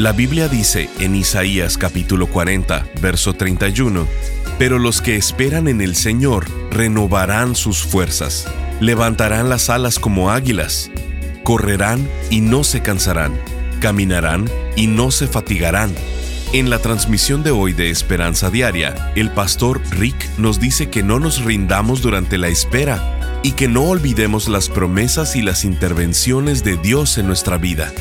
la Biblia dice en Isaías capítulo 40, verso 31, Pero los que esperan en el Señor renovarán sus fuerzas, levantarán las alas como águilas, correrán y no se cansarán, caminarán y no se fatigarán. En la transmisión de hoy de Esperanza Diaria, el pastor Rick nos dice que no nos rindamos durante la espera y que no olvidemos las promesas y las intervenciones de Dios en nuestra vida.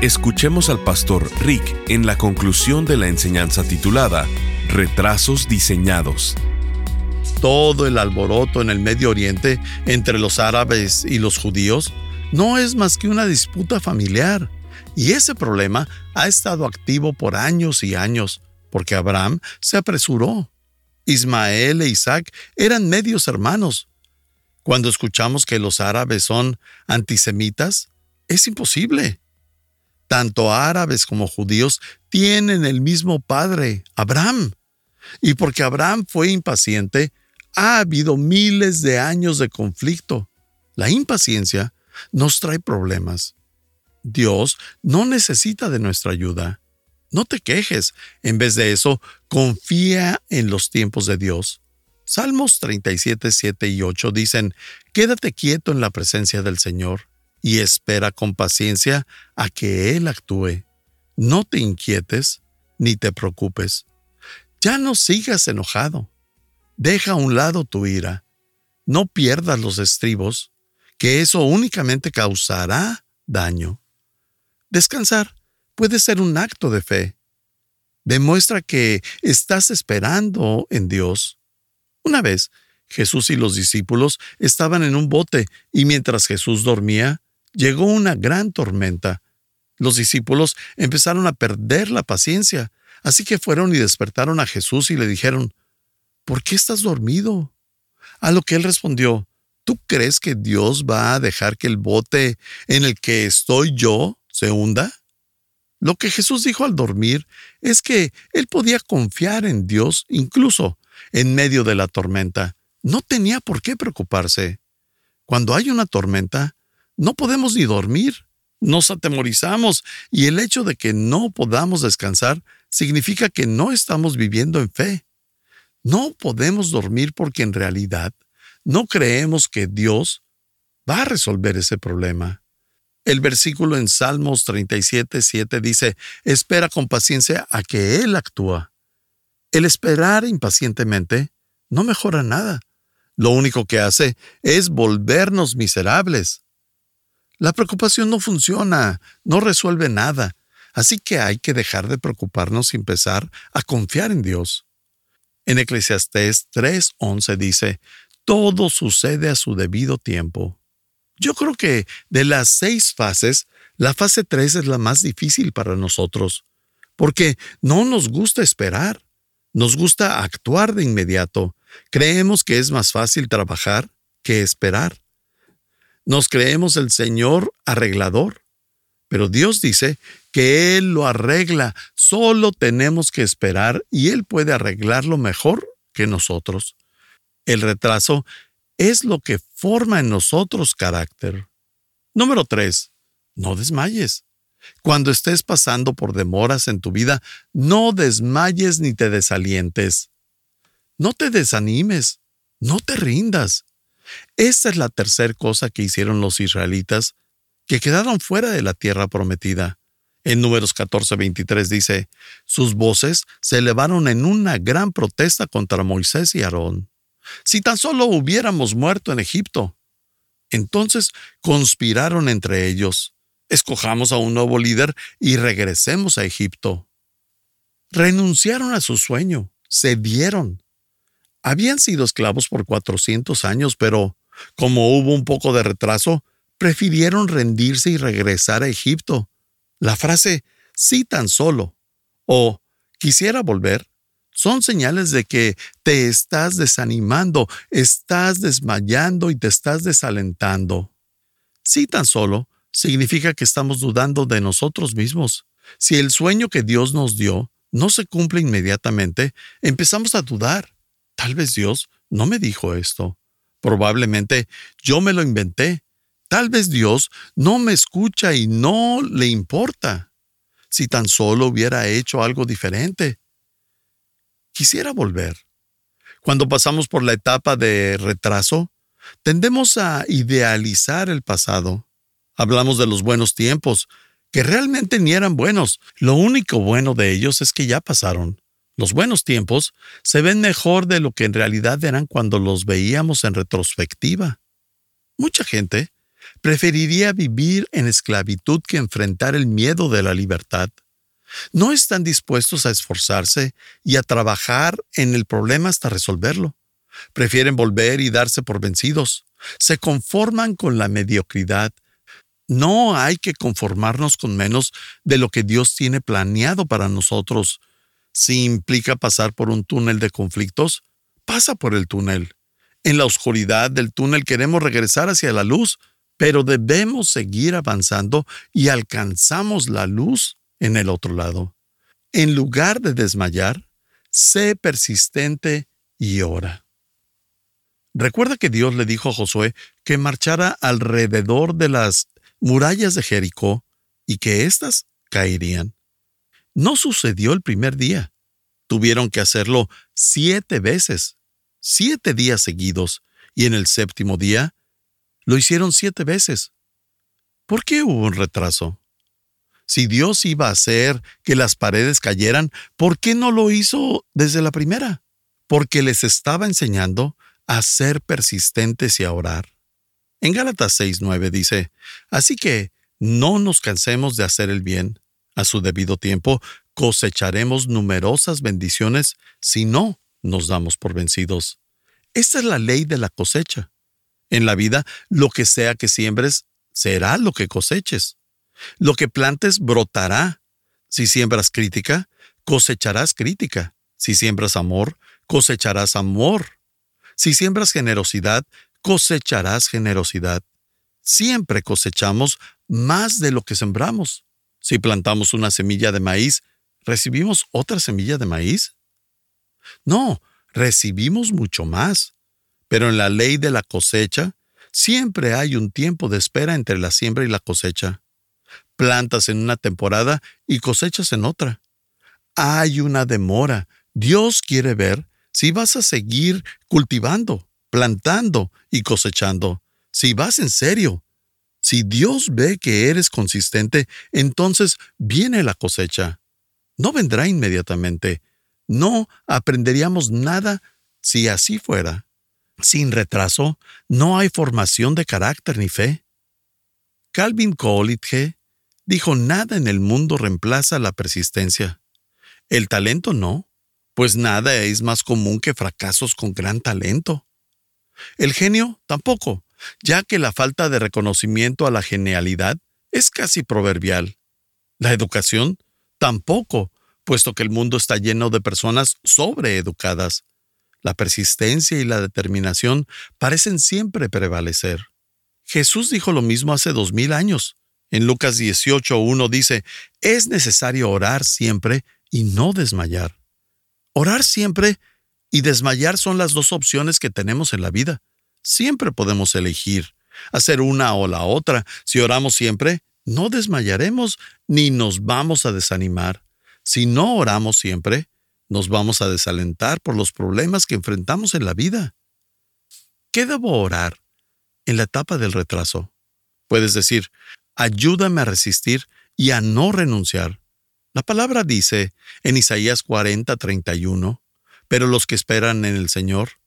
Escuchemos al pastor Rick en la conclusión de la enseñanza titulada Retrasos diseñados. Todo el alboroto en el Medio Oriente entre los árabes y los judíos no es más que una disputa familiar. Y ese problema ha estado activo por años y años, porque Abraham se apresuró. Ismael e Isaac eran medios hermanos. Cuando escuchamos que los árabes son antisemitas, es imposible. Tanto árabes como judíos tienen el mismo padre, Abraham. Y porque Abraham fue impaciente, ha habido miles de años de conflicto. La impaciencia nos trae problemas. Dios no necesita de nuestra ayuda. No te quejes. En vez de eso, confía en los tiempos de Dios. Salmos 37, 7 y 8 dicen, Quédate quieto en la presencia del Señor y espera con paciencia a que Él actúe. No te inquietes ni te preocupes. Ya no sigas enojado. Deja a un lado tu ira. No pierdas los estribos, que eso únicamente causará daño. Descansar puede ser un acto de fe. Demuestra que estás esperando en Dios. Una vez, Jesús y los discípulos estaban en un bote y mientras Jesús dormía, llegó una gran tormenta. Los discípulos empezaron a perder la paciencia, así que fueron y despertaron a Jesús y le dijeron, ¿Por qué estás dormido? A lo que él respondió, ¿tú crees que Dios va a dejar que el bote en el que estoy yo se hunda? Lo que Jesús dijo al dormir es que él podía confiar en Dios incluso en medio de la tormenta. No tenía por qué preocuparse. Cuando hay una tormenta, no podemos ni dormir, nos atemorizamos y el hecho de que no podamos descansar significa que no estamos viviendo en fe. No podemos dormir porque en realidad no creemos que Dios va a resolver ese problema. El versículo en Salmos 37, 7 dice, espera con paciencia a que Él actúa. El esperar impacientemente no mejora nada. Lo único que hace es volvernos miserables. La preocupación no funciona, no resuelve nada, así que hay que dejar de preocuparnos y empezar a confiar en Dios. En Eclesiastés 3:11 dice, todo sucede a su debido tiempo. Yo creo que de las seis fases, la fase 3 es la más difícil para nosotros, porque no nos gusta esperar, nos gusta actuar de inmediato. Creemos que es más fácil trabajar que esperar. Nos creemos el Señor arreglador, pero Dios dice que Él lo arregla, solo tenemos que esperar y Él puede arreglarlo mejor que nosotros. El retraso es lo que forma en nosotros carácter. Número 3. No desmayes. Cuando estés pasando por demoras en tu vida, no desmayes ni te desalientes. No te desanimes, no te rindas. Esta es la tercera cosa que hicieron los israelitas que quedaron fuera de la tierra prometida. En números 14:23 dice, sus voces se elevaron en una gran protesta contra Moisés y Aarón. Si tan solo hubiéramos muerto en Egipto. Entonces conspiraron entre ellos. Escojamos a un nuevo líder y regresemos a Egipto. Renunciaron a su sueño, cedieron, habían sido esclavos por 400 años, pero como hubo un poco de retraso, prefirieron rendirse y regresar a Egipto. La frase sí tan solo o quisiera volver son señales de que te estás desanimando, estás desmayando y te estás desalentando. Sí tan solo significa que estamos dudando de nosotros mismos. Si el sueño que Dios nos dio no se cumple inmediatamente, empezamos a dudar. Tal vez Dios no me dijo esto. Probablemente yo me lo inventé. Tal vez Dios no me escucha y no le importa. Si tan solo hubiera hecho algo diferente. Quisiera volver. Cuando pasamos por la etapa de retraso, tendemos a idealizar el pasado. Hablamos de los buenos tiempos, que realmente ni eran buenos. Lo único bueno de ellos es que ya pasaron. Los buenos tiempos se ven mejor de lo que en realidad eran cuando los veíamos en retrospectiva. Mucha gente preferiría vivir en esclavitud que enfrentar el miedo de la libertad. No están dispuestos a esforzarse y a trabajar en el problema hasta resolverlo. Prefieren volver y darse por vencidos. Se conforman con la mediocridad no hay que conformarnos con menos de lo que Dios tiene planeado para nosotros. Si implica pasar por un túnel de conflictos, pasa por el túnel. En la oscuridad del túnel queremos regresar hacia la luz, pero debemos seguir avanzando y alcanzamos la luz en el otro lado. En lugar de desmayar, sé persistente y ora. Recuerda que Dios le dijo a Josué que marchara alrededor de las murallas de Jericó y que éstas caerían. No sucedió el primer día. Tuvieron que hacerlo siete veces, siete días seguidos, y en el séptimo día lo hicieron siete veces. ¿Por qué hubo un retraso? Si Dios iba a hacer que las paredes cayeran, ¿por qué no lo hizo desde la primera? Porque les estaba enseñando a ser persistentes y a orar. En Gálatas 6:9 dice, Así que no nos cansemos de hacer el bien. A su debido tiempo cosecharemos numerosas bendiciones si no nos damos por vencidos. Esta es la ley de la cosecha. En la vida, lo que sea que siembres, será lo que coseches. Lo que plantes brotará. Si siembras crítica, cosecharás crítica. Si siembras amor, cosecharás amor. Si siembras generosidad, cosecharás generosidad. Siempre cosechamos más de lo que sembramos. Si plantamos una semilla de maíz, ¿recibimos otra semilla de maíz? No, recibimos mucho más. Pero en la ley de la cosecha, siempre hay un tiempo de espera entre la siembra y la cosecha. Plantas en una temporada y cosechas en otra. Hay una demora. Dios quiere ver si vas a seguir cultivando plantando y cosechando. Si vas en serio, si Dios ve que eres consistente, entonces viene la cosecha. No vendrá inmediatamente. No aprenderíamos nada si así fuera. Sin retraso, no hay formación de carácter ni fe. Calvin Coolidge dijo nada en el mundo reemplaza la persistencia. El talento no, pues nada es más común que fracasos con gran talento. El genio tampoco, ya que la falta de reconocimiento a la genialidad es casi proverbial. La educación tampoco, puesto que el mundo está lleno de personas sobreeducadas. La persistencia y la determinación parecen siempre prevalecer. Jesús dijo lo mismo hace dos mil años. En Lucas 18.1 dice, es necesario orar siempre y no desmayar. Orar siempre y desmayar son las dos opciones que tenemos en la vida. Siempre podemos elegir, hacer una o la otra. Si oramos siempre, no desmayaremos ni nos vamos a desanimar. Si no oramos siempre, nos vamos a desalentar por los problemas que enfrentamos en la vida. ¿Qué debo orar en la etapa del retraso? Puedes decir, ayúdame a resistir y a no renunciar. La palabra dice en Isaías 40, 31, pero los que esperan en el Señor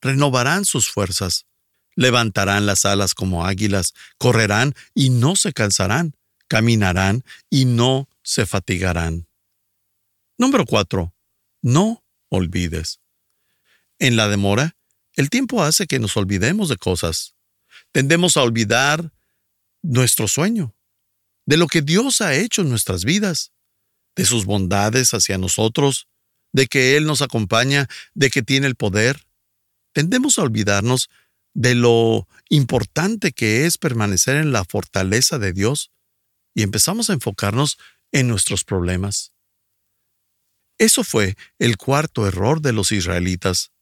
renovarán sus fuerzas, levantarán las alas como águilas, correrán y no se cansarán, caminarán y no se fatigarán. Número 4. No olvides. En la demora, el tiempo hace que nos olvidemos de cosas. Tendemos a olvidar nuestro sueño, de lo que Dios ha hecho en nuestras vidas. de sus bondades hacia nosotros, de que Él nos acompaña, de que tiene el poder. Tendemos a olvidarnos de lo importante que es permanecer en la fortaleza de Dios y empezamos a enfocarnos en nuestros problemas. Eso fue el cuarto error de los israelitas.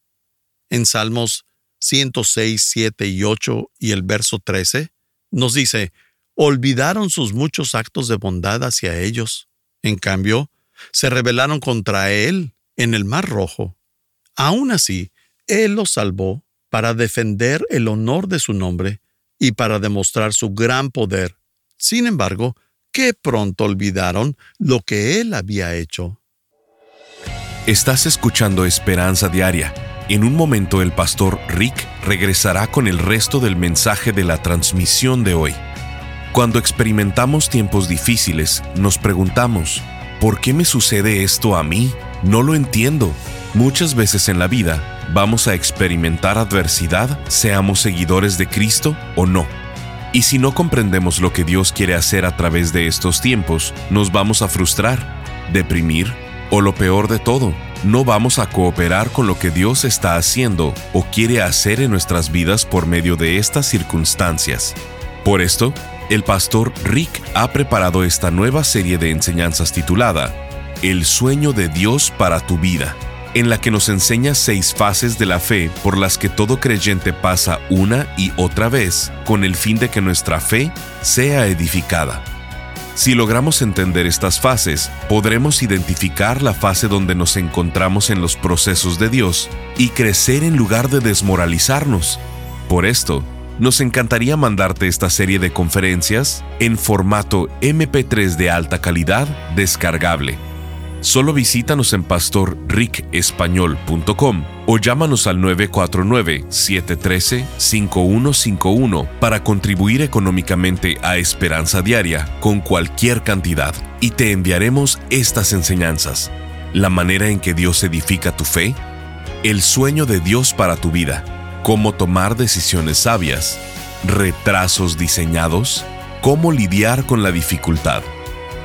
En Salmos 106, 7 y 8 y el verso 13, nos dice, olvidaron sus muchos actos de bondad hacia ellos. En cambio, se rebelaron contra Él en el Mar Rojo. Aún así, Él los salvó para defender el honor de su nombre y para demostrar su gran poder. Sin embargo, qué pronto olvidaron lo que Él había hecho. Estás escuchando Esperanza Diaria. En un momento el pastor Rick regresará con el resto del mensaje de la transmisión de hoy. Cuando experimentamos tiempos difíciles, nos preguntamos, ¿por qué me sucede esto a mí? No lo entiendo. Muchas veces en la vida vamos a experimentar adversidad, seamos seguidores de Cristo o no. Y si no comprendemos lo que Dios quiere hacer a través de estos tiempos, nos vamos a frustrar, deprimir o lo peor de todo, no vamos a cooperar con lo que Dios está haciendo o quiere hacer en nuestras vidas por medio de estas circunstancias. Por esto, el pastor Rick ha preparado esta nueva serie de enseñanzas titulada El sueño de Dios para tu vida, en la que nos enseña seis fases de la fe por las que todo creyente pasa una y otra vez con el fin de que nuestra fe sea edificada. Si logramos entender estas fases, podremos identificar la fase donde nos encontramos en los procesos de Dios y crecer en lugar de desmoralizarnos. Por esto, nos encantaría mandarte esta serie de conferencias en formato MP3 de alta calidad descargable Solo visítanos en pastorricespañol.com o llámanos al 949-713-5151 para contribuir económicamente a Esperanza Diaria con cualquier cantidad y te enviaremos estas enseñanzas. La manera en que Dios edifica tu fe, el sueño de Dios para tu vida, cómo tomar decisiones sabias, retrasos diseñados, cómo lidiar con la dificultad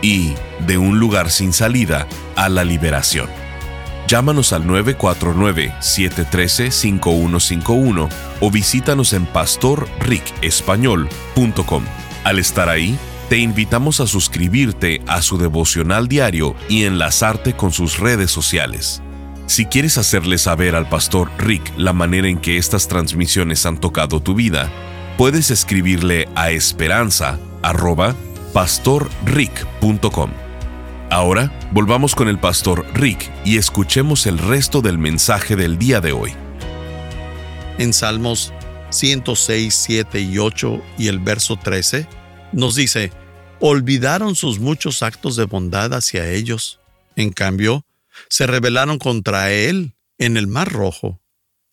y de un lugar sin salida a la liberación. Llámanos al 949-713-5151 o visítanos en pastorricespañol.com. Al estar ahí, te invitamos a suscribirte a su devocional diario y enlazarte con sus redes sociales. Si quieres hacerle saber al pastor Rick la manera en que estas transmisiones han tocado tu vida, puedes escribirle a esperanza pastorrick.com. Ahora volvamos con el pastor Rick y escuchemos el resto del mensaje del día de hoy. En Salmos 106, 7 y 8 y el verso 13 nos dice, olvidaron sus muchos actos de bondad hacia ellos. En cambio, se rebelaron contra Él en el Mar Rojo.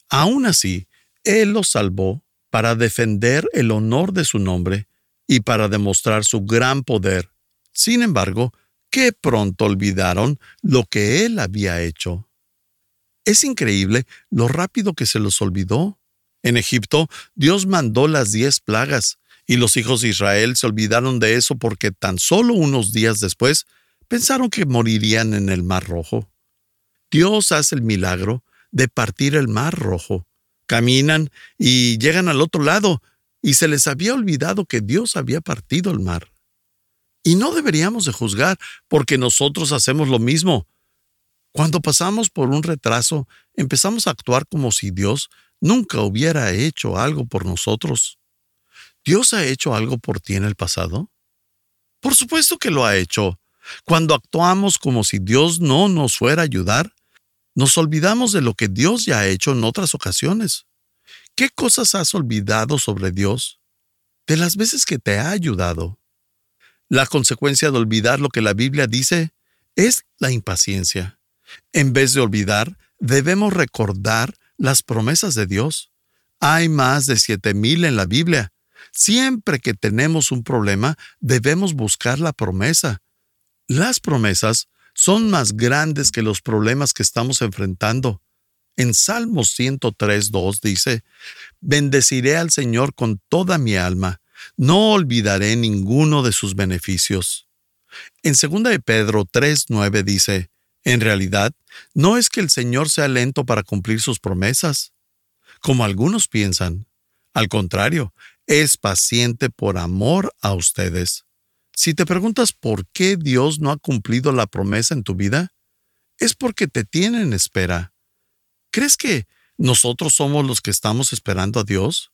Aún así, Él los salvó para defender el honor de su nombre y para demostrar su gran poder. Sin embargo, qué pronto olvidaron lo que Él había hecho. Es increíble lo rápido que se los olvidó. En Egipto, Dios mandó las diez plagas, y los hijos de Israel se olvidaron de eso porque tan solo unos días después pensaron que morirían en el Mar Rojo. Dios hace el milagro de partir el Mar Rojo. Caminan y llegan al otro lado, y se les había olvidado que Dios había partido el mar. Y no deberíamos de juzgar porque nosotros hacemos lo mismo. Cuando pasamos por un retraso, empezamos a actuar como si Dios nunca hubiera hecho algo por nosotros. ¿Dios ha hecho algo por ti en el pasado? Por supuesto que lo ha hecho. Cuando actuamos como si Dios no nos fuera a ayudar, nos olvidamos de lo que Dios ya ha hecho en otras ocasiones. ¿Qué cosas has olvidado sobre Dios? De las veces que te ha ayudado. La consecuencia de olvidar lo que la Biblia dice es la impaciencia. En vez de olvidar, debemos recordar las promesas de Dios. Hay más de siete mil en la Biblia. Siempre que tenemos un problema, debemos buscar la promesa. Las promesas son más grandes que los problemas que estamos enfrentando. En Salmos 103.2 dice, Bendeciré al Señor con toda mi alma, no olvidaré ninguno de sus beneficios. En 2 de Pedro 3:9 dice, en realidad, no es que el Señor sea lento para cumplir sus promesas, como algunos piensan. Al contrario, es paciente por amor a ustedes. Si te preguntas por qué Dios no ha cumplido la promesa en tu vida, es porque te tiene en espera. ¿Crees que nosotros somos los que estamos esperando a Dios?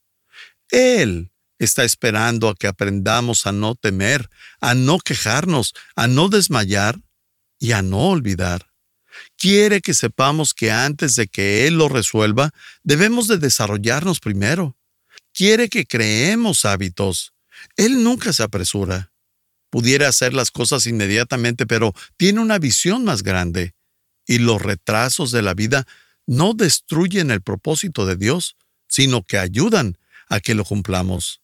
Él está esperando a que aprendamos a no temer, a no quejarnos, a no desmayar y a no olvidar. Quiere que sepamos que antes de que Él lo resuelva, debemos de desarrollarnos primero. Quiere que creemos hábitos. Él nunca se apresura. Pudiera hacer las cosas inmediatamente, pero tiene una visión más grande. Y los retrasos de la vida no destruyen el propósito de Dios, sino que ayudan a que lo cumplamos.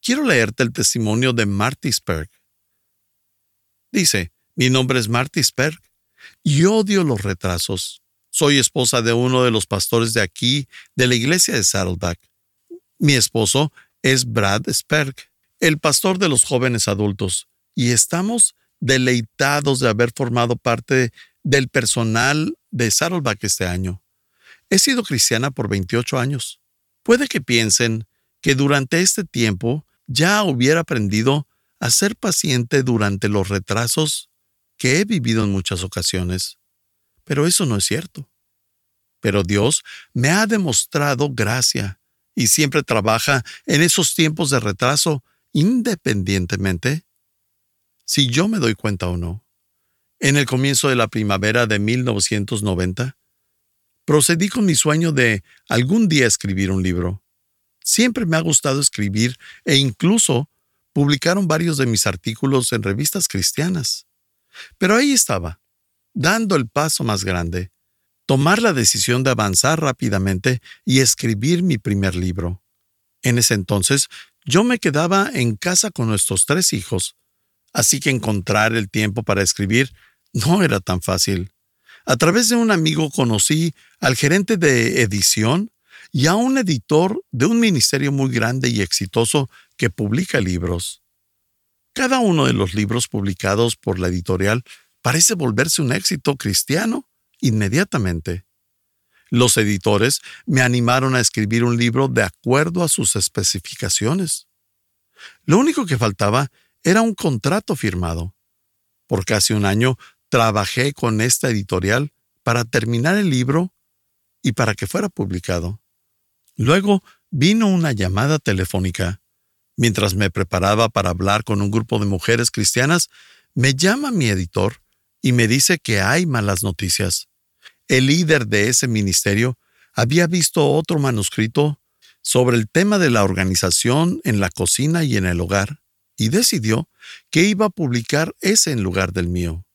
Quiero leerte el testimonio de Marty Sperg. Dice, mi nombre es Marty Sperg y odio los retrasos. Soy esposa de uno de los pastores de aquí, de la iglesia de Saddleback. Mi esposo es Brad Sperg, el pastor de los jóvenes adultos, y estamos deleitados de haber formado parte del personal de Saddleback este año. He sido cristiana por 28 años. Puede que piensen que durante este tiempo ya hubiera aprendido a ser paciente durante los retrasos que he vivido en muchas ocasiones. Pero eso no es cierto. Pero Dios me ha demostrado gracia y siempre trabaja en esos tiempos de retraso independientemente si yo me doy cuenta o no. En el comienzo de la primavera de 1990, procedí con mi sueño de algún día escribir un libro. Siempre me ha gustado escribir e incluso publicaron varios de mis artículos en revistas cristianas. Pero ahí estaba, dando el paso más grande, tomar la decisión de avanzar rápidamente y escribir mi primer libro. En ese entonces, yo me quedaba en casa con nuestros tres hijos, así que encontrar el tiempo para escribir no era tan fácil. A través de un amigo conocí al gerente de edición y a un editor de un ministerio muy grande y exitoso que publica libros. Cada uno de los libros publicados por la editorial parece volverse un éxito cristiano inmediatamente. Los editores me animaron a escribir un libro de acuerdo a sus especificaciones. Lo único que faltaba era un contrato firmado. Por casi un año trabajé con esta editorial para terminar el libro y para que fuera publicado. Luego vino una llamada telefónica. Mientras me preparaba para hablar con un grupo de mujeres cristianas, me llama mi editor y me dice que hay malas noticias. El líder de ese ministerio había visto otro manuscrito sobre el tema de la organización en la cocina y en el hogar, y decidió que iba a publicar ese en lugar del mío.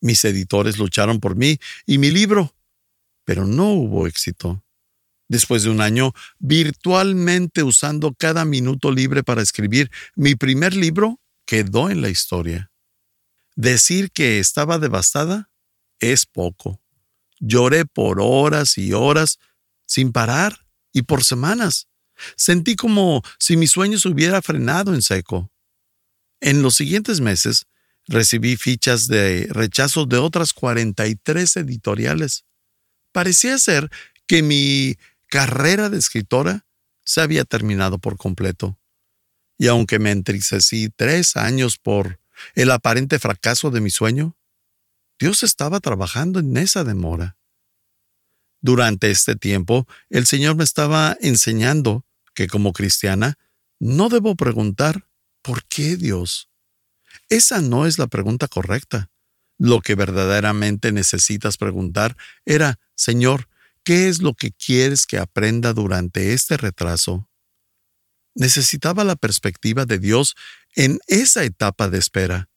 Mis editores lucharon por mí y mi libro, pero no hubo éxito. Después de un año virtualmente usando cada minuto libre para escribir mi primer libro, quedó en la historia. Decir que estaba devastada es poco. Lloré por horas y horas, sin parar, y por semanas. Sentí como si mi sueño se hubiera frenado en seco. En los siguientes meses, recibí fichas de rechazo de otras 43 editoriales. Parecía ser que mi carrera de escritora se había terminado por completo. Y aunque me entristecí tres años por el aparente fracaso de mi sueño, Dios estaba trabajando en esa demora. Durante este tiempo, el Señor me estaba enseñando que como cristiana no debo preguntar ¿por qué Dios? Esa no es la pregunta correcta. Lo que verdaderamente necesitas preguntar era, Señor, ¿Qué es lo que quieres que aprenda durante este retraso? Necesitaba la perspectiva de Dios en esa etapa de espera.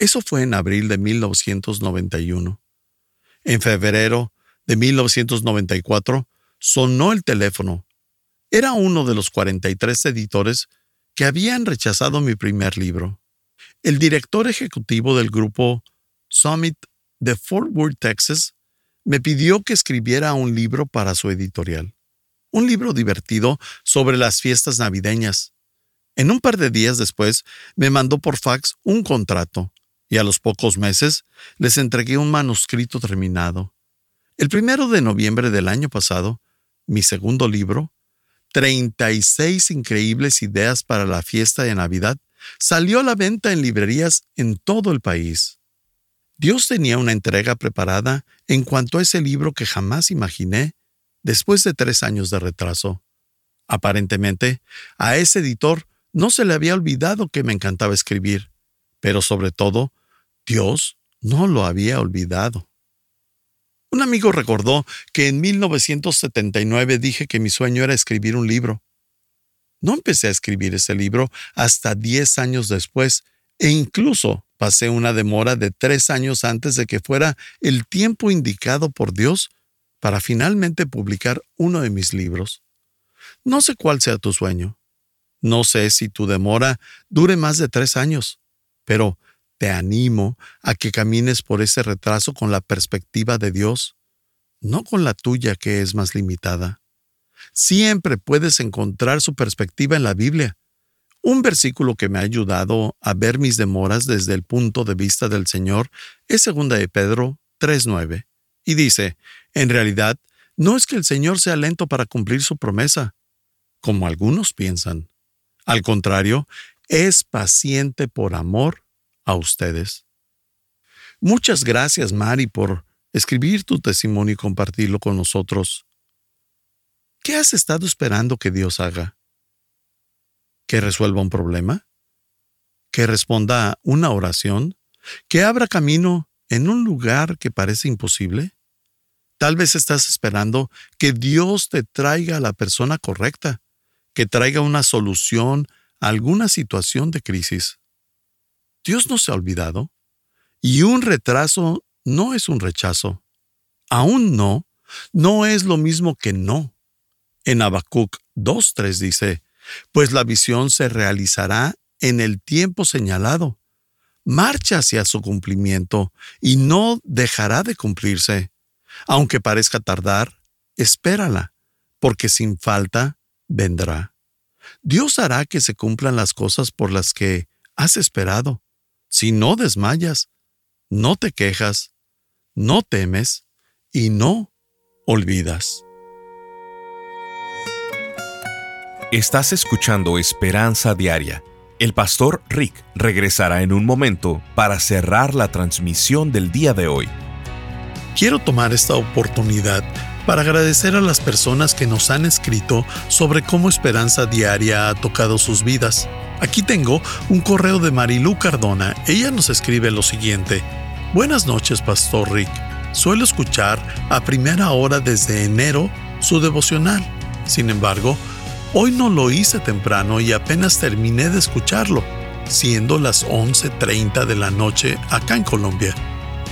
Eso fue en abril de 1991. En febrero de 1994 sonó el teléfono. Era uno de los 43 editores que habían rechazado mi primer libro. El director ejecutivo del grupo Summit de Fort Worth, Texas, me pidió que escribiera un libro para su editorial. Un libro divertido sobre las fiestas navideñas. En un par de días después, me mandó por fax un contrato y a los pocos meses les entregué un manuscrito terminado. El primero de noviembre del año pasado, mi segundo libro, 36 increíbles ideas para la fiesta de Navidad, salió a la venta en librerías en todo el país. Dios tenía una entrega preparada en cuanto a ese libro que jamás imaginé después de tres años de retraso. Aparentemente, a ese editor no se le había olvidado que me encantaba escribir, pero sobre todo, Dios no lo había olvidado. Un amigo recordó que en 1979 dije que mi sueño era escribir un libro. No empecé a escribir ese libro hasta 10 años después, e incluso pasé una demora de tres años antes de que fuera el tiempo indicado por Dios para finalmente publicar uno de mis libros. No sé cuál sea tu sueño. No sé si tu demora dure más de tres años, pero te animo a que camines por ese retraso con la perspectiva de Dios, no con la tuya que es más limitada. Siempre puedes encontrar su perspectiva en la Biblia. Un versículo que me ha ayudado a ver mis demoras desde el punto de vista del Señor es 2 de Pedro 3.9, y dice, en realidad, no es que el Señor sea lento para cumplir su promesa, como algunos piensan. Al contrario, es paciente por amor a ustedes. Muchas gracias, Mari, por escribir tu testimonio y compartirlo con nosotros. ¿Qué has estado esperando que Dios haga? ¿Que resuelva un problema? ¿Que responda una oración? ¿Que abra camino en un lugar que parece imposible? Tal vez estás esperando que Dios te traiga a la persona correcta, que traiga una solución a alguna situación de crisis. Dios no se ha olvidado. Y un retraso no es un rechazo. Aún no, no es lo mismo que no. En Habacuc 2.3 dice, pues la visión se realizará en el tiempo señalado. Marcha hacia su cumplimiento y no dejará de cumplirse. Aunque parezca tardar, espérala, porque sin falta vendrá. Dios hará que se cumplan las cosas por las que has esperado si no desmayas, no te quejas, no temes y no olvidas. Estás escuchando Esperanza Diaria. El pastor Rick regresará en un momento para cerrar la transmisión del día de hoy. Quiero tomar esta oportunidad para agradecer a las personas que nos han escrito sobre cómo Esperanza Diaria ha tocado sus vidas. Aquí tengo un correo de Marilú Cardona. Ella nos escribe lo siguiente. Buenas noches, Pastor Rick. Suelo escuchar a primera hora desde enero su devocional. Sin embargo, hoy no lo hice temprano y apenas terminé de escucharlo, siendo las 11.30 de la noche acá en Colombia.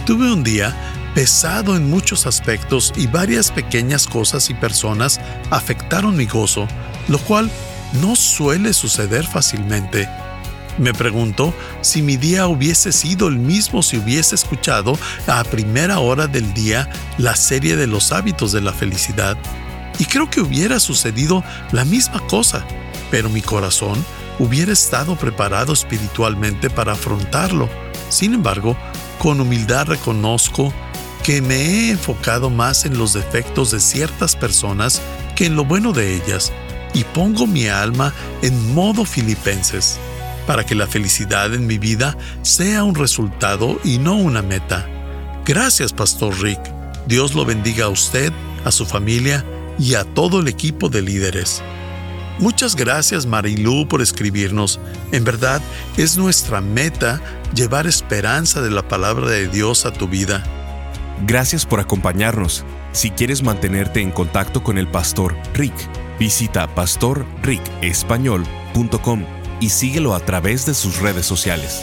Tuve un día pesado en muchos aspectos y varias pequeñas cosas y personas afectaron mi gozo, lo cual no suele suceder fácilmente. Me pregunto si mi día hubiese sido el mismo si hubiese escuchado a primera hora del día la serie de los hábitos de la felicidad. Y creo que hubiera sucedido la misma cosa, pero mi corazón hubiera estado preparado espiritualmente para afrontarlo. Sin embargo, con humildad reconozco que me he enfocado más en los defectos de ciertas personas que en lo bueno de ellas y pongo mi alma en modo filipenses, para que la felicidad en mi vida sea un resultado y no una meta. Gracias, Pastor Rick. Dios lo bendiga a usted, a su familia y a todo el equipo de líderes. Muchas gracias Marilú por escribirnos. En verdad es nuestra meta llevar esperanza de la palabra de Dios a tu vida. Gracias por acompañarnos. Si quieres mantenerte en contacto con el pastor Rick, Visita pastorricespañol.com y síguelo a través de sus redes sociales.